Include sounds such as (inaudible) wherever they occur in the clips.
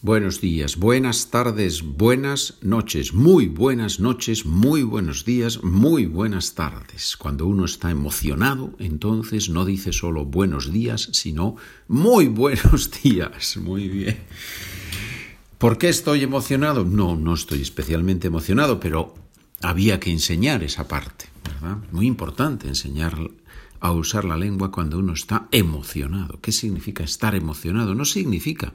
Buenos días, buenas tardes, buenas noches, muy buenas noches, muy buenos días, muy buenas tardes. Cuando uno está emocionado, entonces no dice solo buenos días, sino muy buenos (laughs) días. Muy bien. ¿Por qué estoy emocionado? No, no estoy especialmente emocionado, pero había que enseñar esa parte, ¿verdad? Muy importante enseñar a usar la lengua cuando uno está emocionado. ¿Qué significa estar emocionado? No significa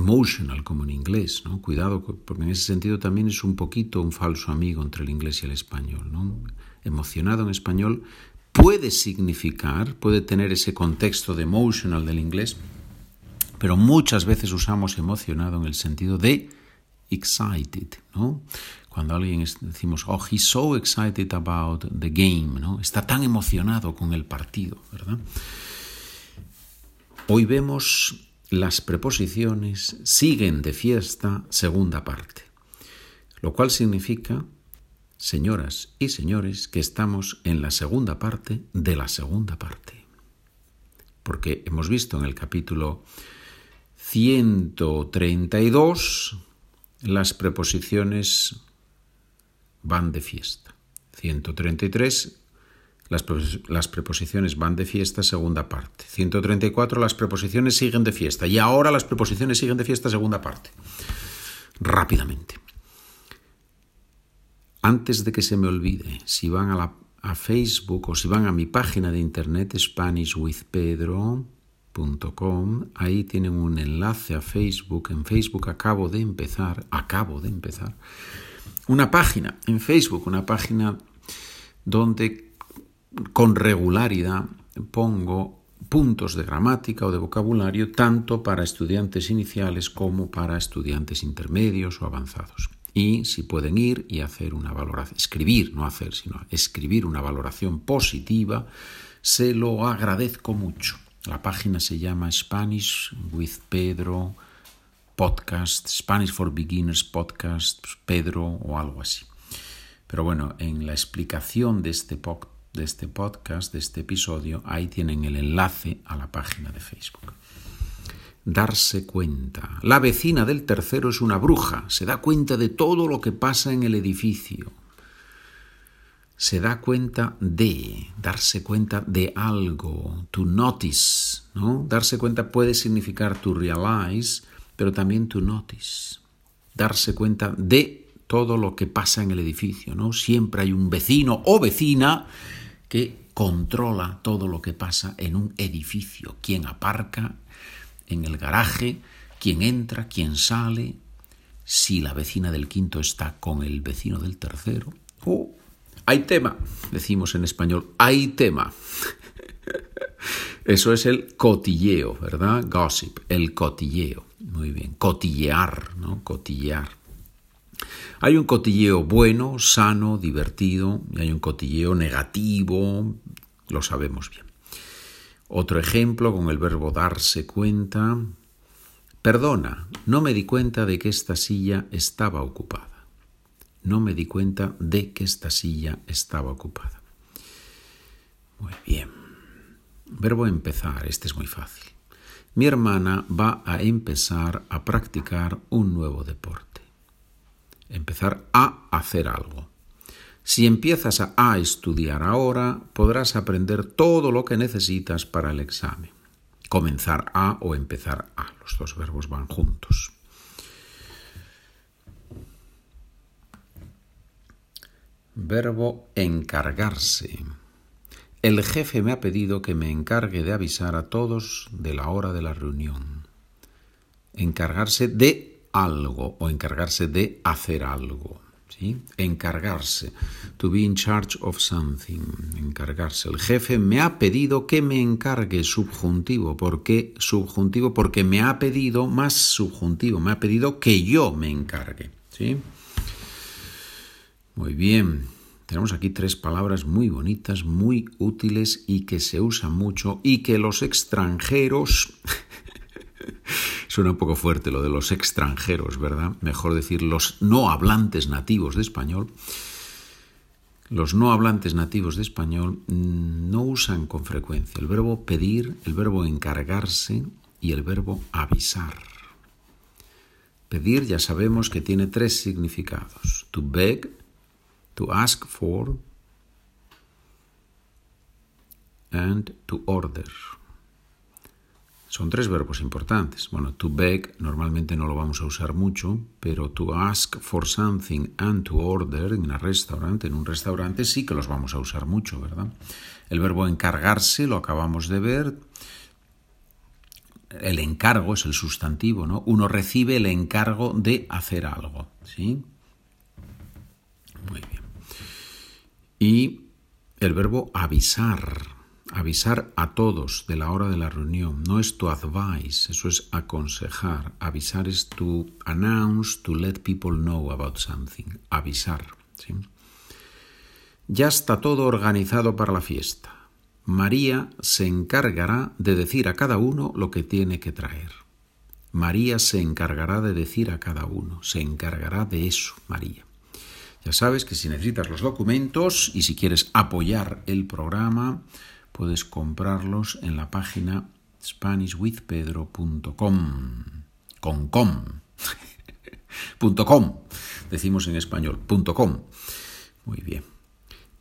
emotional, como en inglés, ¿no? Cuidado, porque en ese sentido también es un poquito un falso amigo entre el inglés y el español. Emocionado en español puede significar, puede tener ese contexto de emotional del inglés, pero muchas veces usamos emocionado en el sentido de excited, ¿no? Cuando alguien decimos, oh, he's so excited about the game, ¿no? Está tan emocionado con el partido, ¿verdad? Hoy vemos las preposiciones siguen de fiesta segunda parte, lo cual significa, señoras y señores, que estamos en la segunda parte de la segunda parte. Porque hemos visto en el capítulo 132 las preposiciones van de fiesta. 133 las, preposiciones van de fiesta, segunda parte. 134, las preposiciones siguen de fiesta. Y ahora las preposiciones siguen de fiesta, segunda parte. Rápidamente. Antes de que se me olvide, si van a, a Facebook o si van a mi página de internet SpanishWithPedro.com, ahí tienen un enlace a Facebook. En Facebook acabo de empezar, acabo de empezar, una página en Facebook, una página donde con regularidad pongo puntos de gramática o de vocabulario tanto para estudiantes iniciales como para estudiantes intermedios o avanzados. Y si pueden ir y hacer una valoración, escribir, no hacer, sino escribir una valoración positiva, se lo agradezco mucho. La página se llama Spanish with Pedro Podcast, Spanish for Beginners Podcast, Pedro o algo así. Pero bueno, en la explicación de este podcast, de este podcast, de este episodio, ahí tienen el enlace a la página de Facebook. Darse cuenta. La vecina del tercero es una bruja, se da cuenta de todo lo que pasa en el edificio. Se da cuenta de, darse cuenta de algo, to notice, ¿no? Darse cuenta puede significar to realize, pero también to notice. Darse cuenta de todo lo que pasa en el edificio, ¿no? Siempre hay un vecino o vecina que controla todo lo que pasa en un edificio, quién aparca en el garaje, quién entra, quién sale, si la vecina del quinto está con el vecino del tercero. Oh, hay tema, decimos en español, hay tema. (laughs) Eso es el cotilleo, ¿verdad? Gossip, el cotilleo. Muy bien, cotillear, ¿no? Cotillear. Hay un cotilleo bueno, sano, divertido, y hay un cotilleo negativo, lo sabemos bien. Otro ejemplo con el verbo darse cuenta. Perdona, no me di cuenta de que esta silla estaba ocupada. No me di cuenta de que esta silla estaba ocupada. Muy bien. Verbo empezar, este es muy fácil. Mi hermana va a empezar a practicar un nuevo deporte empezar a hacer algo. Si empiezas a, estudiar ahora, podrás aprender todo lo que necesitas para el examen. Comenzar a o empezar a. Los dos verbos van juntos. Verbo encargarse. El jefe me ha pedido que me encargue de avisar a todos de la hora de la reunión. Encargarse de algo o encargarse de hacer algo. ¿sí? Encargarse. To be in charge of something. Encargarse. El jefe me ha pedido que me encargue subjuntivo. ¿Por qué subjuntivo? Porque me ha pedido más subjuntivo. Me ha pedido que yo me encargue. ¿sí? Muy bien. Tenemos aquí tres palabras muy bonitas, muy útiles y que se usan mucho y que los extranjeros (laughs) Suena un poco fuerte lo de los extranjeros, ¿verdad? Mejor decir los no hablantes nativos de español. Los no hablantes nativos de español no usan con frecuencia el verbo pedir, el verbo encargarse y el verbo avisar. Pedir ya sabemos que tiene tres significados. To beg, to ask for and to order. Son tres verbos importantes. Bueno, to beg normalmente no lo vamos a usar mucho, pero to ask for something and to order en restaurante, en un restaurante sí que los vamos a usar mucho, ¿verdad? El verbo encargarse lo acabamos de ver. El encargo es el sustantivo, ¿no? Uno recibe el encargo de hacer algo, ¿sí? Muy bien. Y el verbo avisar avisar a todos de la hora de la reunión. No es to advise, eso es aconsejar. Avisar es to announce, to let people know about something. Avisar. Ya está todo organizado para la fiesta. María se encargará de decir a cada uno lo que tiene que traer. María se encargará de decir a cada uno, se encargará de eso, María. Ya sabes que si necesitas los documentos y si quieres apoyar el programa, puedes comprarlos en la página SpanishWithPedro.com. Con com. (laughs) com. Decimos en español. com. Muy bien.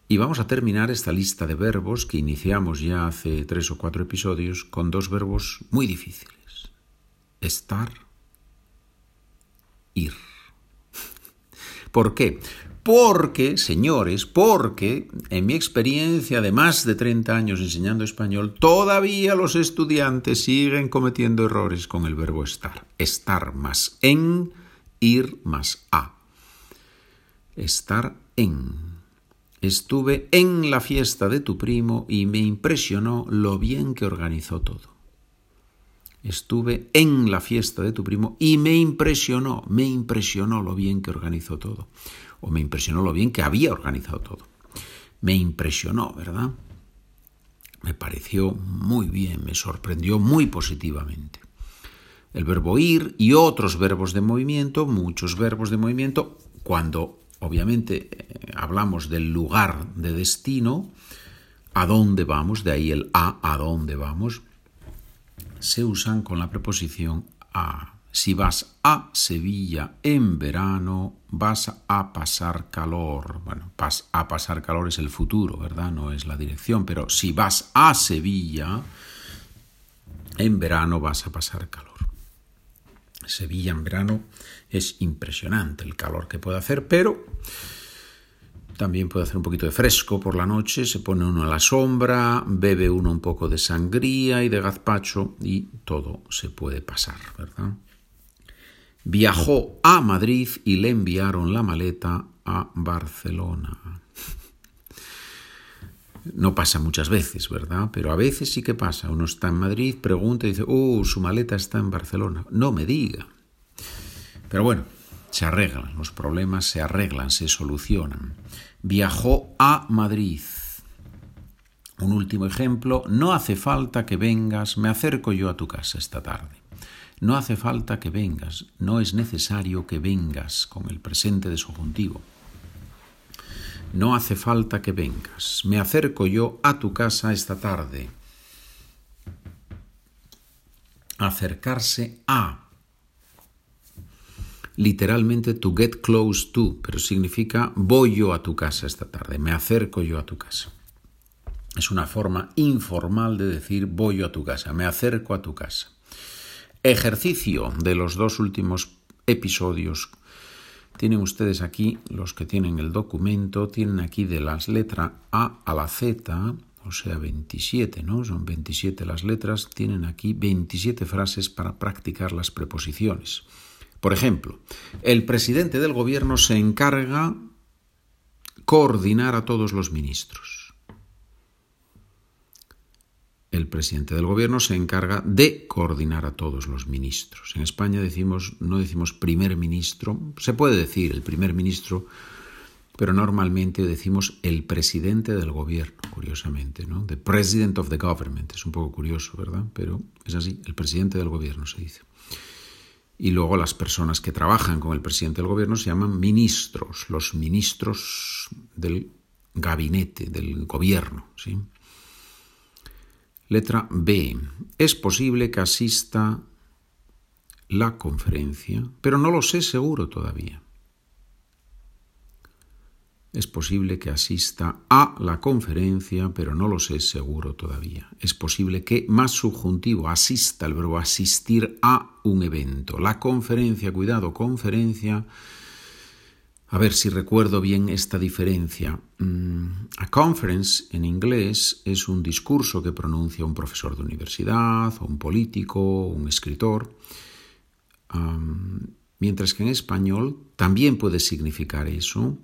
Y vamos a terminar esta lista de verbos que iniciamos ya hace tres o cuatro episodios con dos verbos muy difíciles. Estar, ir. (laughs) ¿Por qué? Porque, señores, porque en mi experiencia de más de 30 años enseñando español, todavía los estudiantes siguen cometiendo errores con el verbo estar. Estar más en, ir más a. Estar en. Estuve en la fiesta de tu primo y me impresionó lo bien que organizó todo. Estuve en la fiesta de tu primo y me impresionó, me impresionó lo bien que organizó todo o me impresionó lo bien que había organizado todo. Me impresionó, ¿verdad? Me pareció muy bien, me sorprendió muy positivamente. El verbo ir y otros verbos de movimiento, muchos verbos de movimiento, cuando obviamente eh, hablamos del lugar de destino, a dónde vamos, de ahí el a, a dónde vamos, se usan con la preposición a. Si vas a Sevilla en verano, vas a pasar calor. Bueno, a pasar calor es el futuro, ¿verdad? No es la dirección, pero si vas a Sevilla en verano, vas a pasar calor. Sevilla en verano es impresionante el calor que puede hacer, pero también puede hacer un poquito de fresco por la noche, se pone uno a la sombra, bebe uno un poco de sangría y de gazpacho y todo se puede pasar, ¿verdad? Viajó a Madrid y le enviaron la maleta a Barcelona. (laughs) No pasa muchas veces, ¿verdad? Pero a veces sí que pasa. Uno está en Madrid, pregunta y dice, oh, su maleta está en Barcelona. No me diga. Pero bueno, se arreglan, los problemas se arreglan, se solucionan. Viajó a Madrid. Un último ejemplo, no hace falta que vengas, me acerco yo a tu casa esta tarde. No hace falta que vengas, no es necesario que vengas con el presente de subjuntivo. No hace falta que vengas. Me acerco yo a tu casa esta tarde. Acercarse a. Literalmente to get close to, pero significa voy yo a tu casa esta tarde, me acerco yo a tu casa. Es una forma informal de decir voy yo a tu casa, me acerco a tu casa. Ejercicio de los dos últimos episodios. Tienen ustedes aquí, los que tienen el documento, tienen aquí de las letras A a la Z, o sea, 27, ¿no? Son 27 las letras, tienen aquí 27 frases para practicar las preposiciones. Por ejemplo, el presidente del gobierno se encarga coordinar a todos los ministros el presidente del gobierno se encarga de coordinar a todos los ministros. En España decimos, no decimos primer ministro, se puede decir el primer ministro, pero normalmente decimos el presidente del gobierno, curiosamente, ¿no? The president of the government. Es un poco curioso, ¿verdad? Pero es así, el presidente del gobierno se dice. Y luego las personas que trabajan con el presidente del gobierno se llaman ministros, los ministros del gabinete, del gobierno, ¿sí? Letra B. Es posible que asista la conferencia, pero no lo sé seguro todavía. Es posible que asista a la conferencia, pero no lo sé seguro todavía. Es posible que más subjuntivo asista, el verbo asistir a un evento. La conferencia, cuidado, conferencia. A ver si recuerdo bien esta diferencia. Mm, a conference en inglés es un discurso que pronuncia un profesor de universidad, o un político, o un escritor. mientras que en español también puede significar eso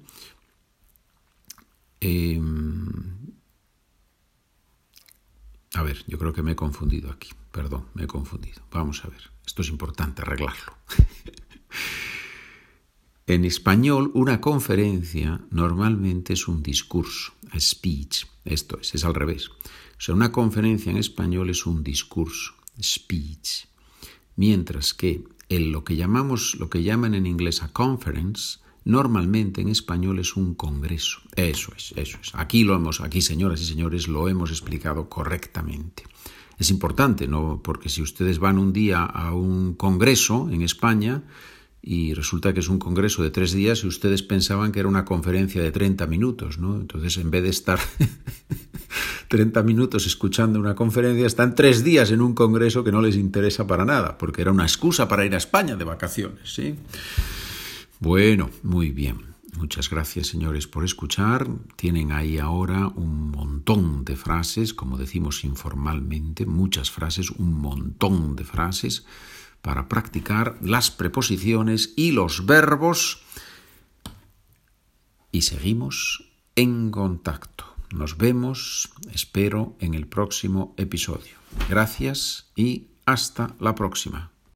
Em, a ver, yo creo que me he confundido aquí. Perdón, me he confundido. Vamos a ver. Esto es importante arreglarlo. (laughs) en español, una conferencia normalmente es un discurso, a speech. Esto es, es al revés. O sea, una conferencia en español es un discurso, speech. Mientras que en lo que llamamos, lo que llaman en inglés a conference, normalmente en español es un congreso. Eso es, eso es. Aquí lo hemos, aquí señoras y señores, lo hemos explicado correctamente. Es importante, ¿no? Porque si ustedes van un día a un congreso en España y resulta que es un congreso de tres días y ustedes pensaban que era una conferencia de 30 minutos, ¿no? Entonces, en vez de estar (laughs) 30 minutos escuchando una conferencia, están tres días en un congreso que no les interesa para nada, porque era una excusa para ir a España de vacaciones, ¿sí? Bueno, muy bien. Muchas gracias, señores, por escuchar. Tienen ahí ahora un montón de frases, como decimos informalmente, muchas frases, un montón de frases para practicar las preposiciones y los verbos. Y seguimos en contacto. Nos vemos, espero, en el próximo episodio. Gracias y hasta la próxima.